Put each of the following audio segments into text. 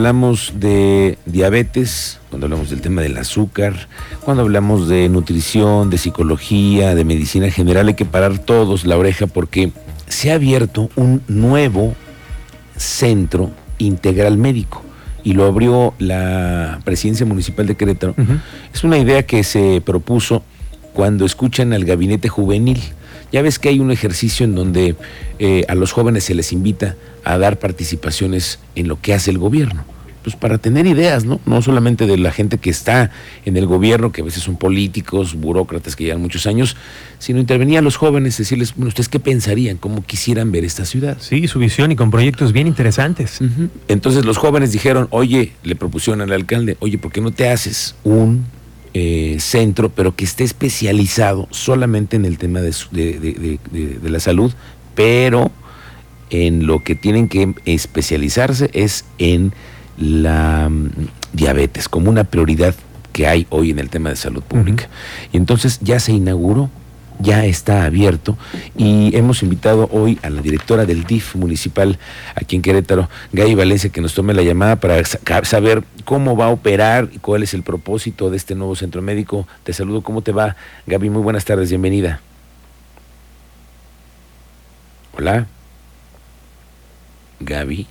hablamos de diabetes, cuando hablamos del tema del azúcar, cuando hablamos de nutrición, de psicología, de medicina general, hay que parar todos la oreja porque se ha abierto un nuevo centro integral médico y lo abrió la presidencia municipal de Querétaro. Es una idea que se propuso cuando escuchan al gabinete juvenil. Ya ves que hay un ejercicio en donde eh, a los jóvenes se les invita a dar participaciones en lo que hace el gobierno. Pues para tener ideas, ¿no? No solamente de la gente que está en el gobierno, que a veces son políticos, burócratas que llevan muchos años, sino intervenir a los jóvenes, decirles, bueno, ¿ustedes qué pensarían? ¿Cómo quisieran ver esta ciudad? Sí, su visión y con proyectos bien interesantes. Entonces los jóvenes dijeron, oye, le propusieron al alcalde, oye, ¿por qué no te haces un eh, centro, pero que esté especializado solamente en el tema de, de, la salud, pero en lo que tienen que especializarse es en la mm, diabetes, como una prioridad que hay hoy en el tema de salud pública. Y entonces ya se inauguró, ya está abierto y hemos invitado hoy a la directora del DIF municipal aquí en Querétaro, Gaby Valencia, que nos tome la llamada para saber cómo va a operar y cuál es el propósito de este nuevo centro médico. Te saludo, ¿cómo te va? Gaby, muy buenas tardes, bienvenida. Hola. Gaby.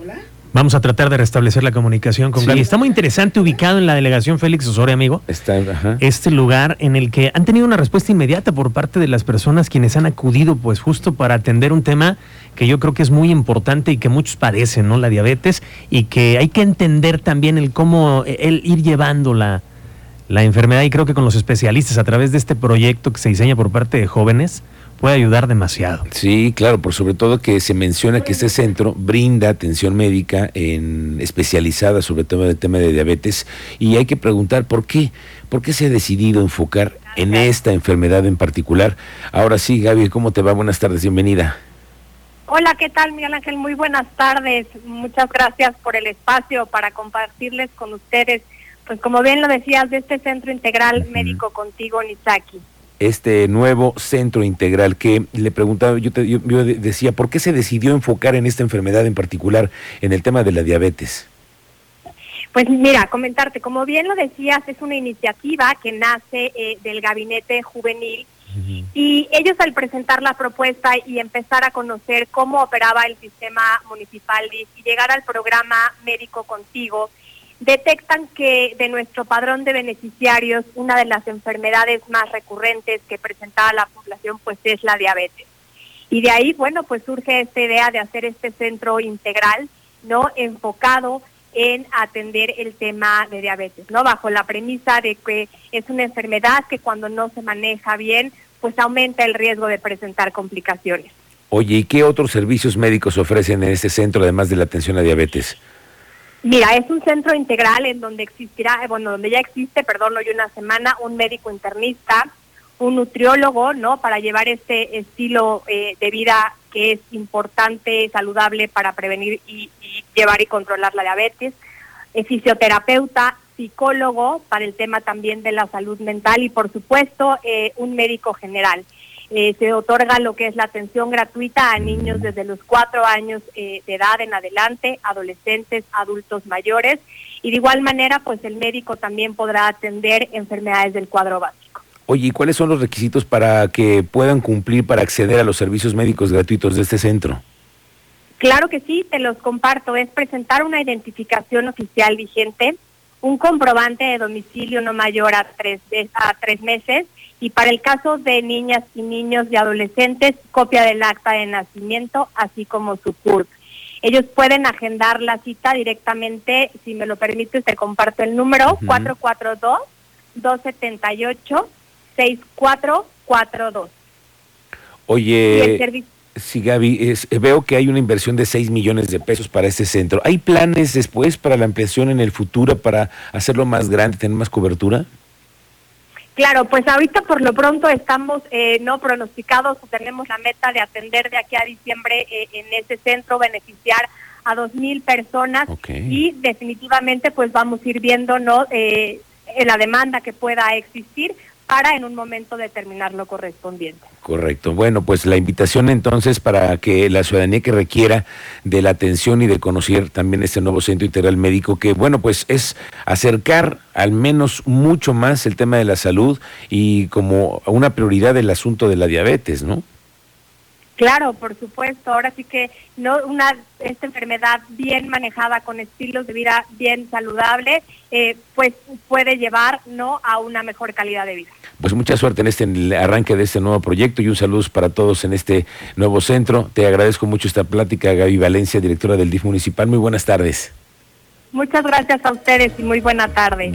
Hola. Vamos a tratar de restablecer la comunicación con Gaby. Está muy interesante ubicado en la delegación Félix Osorio, amigo. Está, ajá. Este lugar en el que han tenido una respuesta inmediata por parte de las personas quienes han acudido, pues justo para atender un tema que yo creo que es muy importante y que muchos padecen, ¿no? La diabetes y que hay que entender también el cómo el ir llevando la, la enfermedad y creo que con los especialistas a través de este proyecto que se diseña por parte de jóvenes puede ayudar demasiado. Sí, claro, por sobre todo que se menciona que este centro brinda atención médica en especializada sobre todo en el tema de diabetes y hay que preguntar por qué, por qué se ha decidido enfocar en esta enfermedad en particular. Ahora sí, Gaby, ¿cómo te va? Buenas tardes, bienvenida. Hola, ¿qué tal, Miguel Ángel? Muy buenas tardes. Muchas gracias por el espacio para compartirles con ustedes, pues como bien lo decías, de este Centro Integral Médico Contigo, Nizaki este nuevo centro integral que le preguntaba, yo, te, yo, decía, ¿por qué se decidió enfocar en esta enfermedad en particular, en el tema de la diabetes? Pues mira, comentarte, como bien lo decías, es una iniciativa que nace eh, del gabinete juvenil y ellos al presentar la propuesta y empezar a conocer cómo operaba el sistema municipal y llegar al programa Médico Contigo, detectan que de nuestro padrón de beneficiarios una de las enfermedades más recurrentes que presentaba la población pues es la diabetes. Y de ahí, bueno, pues surge esta idea de hacer este centro integral, ¿no? Enfocado en atender el tema de diabetes, ¿no? Bajo la premisa de que es una enfermedad que cuando no se maneja bien, pues aumenta el riesgo de presentar complicaciones. Oye, ¿y qué otros servicios médicos ofrecen en este centro además de la atención a diabetes? Mira, es un centro integral en donde existirá, eh, bueno, donde ya existe, perdón, hoy una semana, un médico internista, un nutriólogo, ¿no? Para llevar este estilo eh, de vida que es importante, saludable para prevenir y, llevar y controlar la diabetes, eh, fisioterapeuta, psicólogo para el tema también de la salud mental y, por supuesto, un médico general. Eh, se otorga lo que es la atención gratuita a niños desde los cuatro años eh, de edad en adelante, adolescentes, adultos mayores, y de igual manera, pues el médico también podrá atender enfermedades del cuadro básico. Oye, ¿y cuáles son los requisitos para que puedan cumplir para acceder a los servicios médicos gratuitos de este centro? Claro que sí, te los comparto. Es presentar una identificación oficial vigente, un comprobante de domicilio no mayor a tres, a tres meses, y para el caso de niñas y niños y adolescentes, copia del acta de nacimiento, así como su CURP. Ellos pueden agendar la cita directamente, si me lo permites, te comparto el número, 442-278-6442. Oye, sí, Gaby, es, veo que hay una inversión de 6 millones de pesos para este centro. ¿Hay planes después para la ampliación en el futuro para hacerlo más grande, tener más cobertura? Claro, pues ahorita por lo pronto estamos eh, no pronosticados, tenemos la meta de atender de aquí a diciembre eh, en ese centro, beneficiar a dos mil personas y definitivamente pues vamos a ir viendo no eh, la demanda que pueda existir para en un momento determinar lo correspondiente. Correcto. Bueno, pues la invitación entonces para que la ciudadanía que requiera de la atención y de conocer también este nuevo centro integral médico, que bueno, pues es acercar al menos mucho más el tema de la salud y como una prioridad el asunto de la diabetes, ¿no? Claro, por supuesto. Ahora sí que no una esta enfermedad bien manejada con estilos de vida bien saludables, eh, pues puede llevar no a una mejor calidad de vida. Pues mucha suerte en este arranque de este nuevo proyecto y un saludo para todos en este nuevo centro. Te agradezco mucho esta plática, Gaby Valencia, directora del DIF municipal. Muy buenas tardes. Muchas gracias a ustedes y muy buena tarde.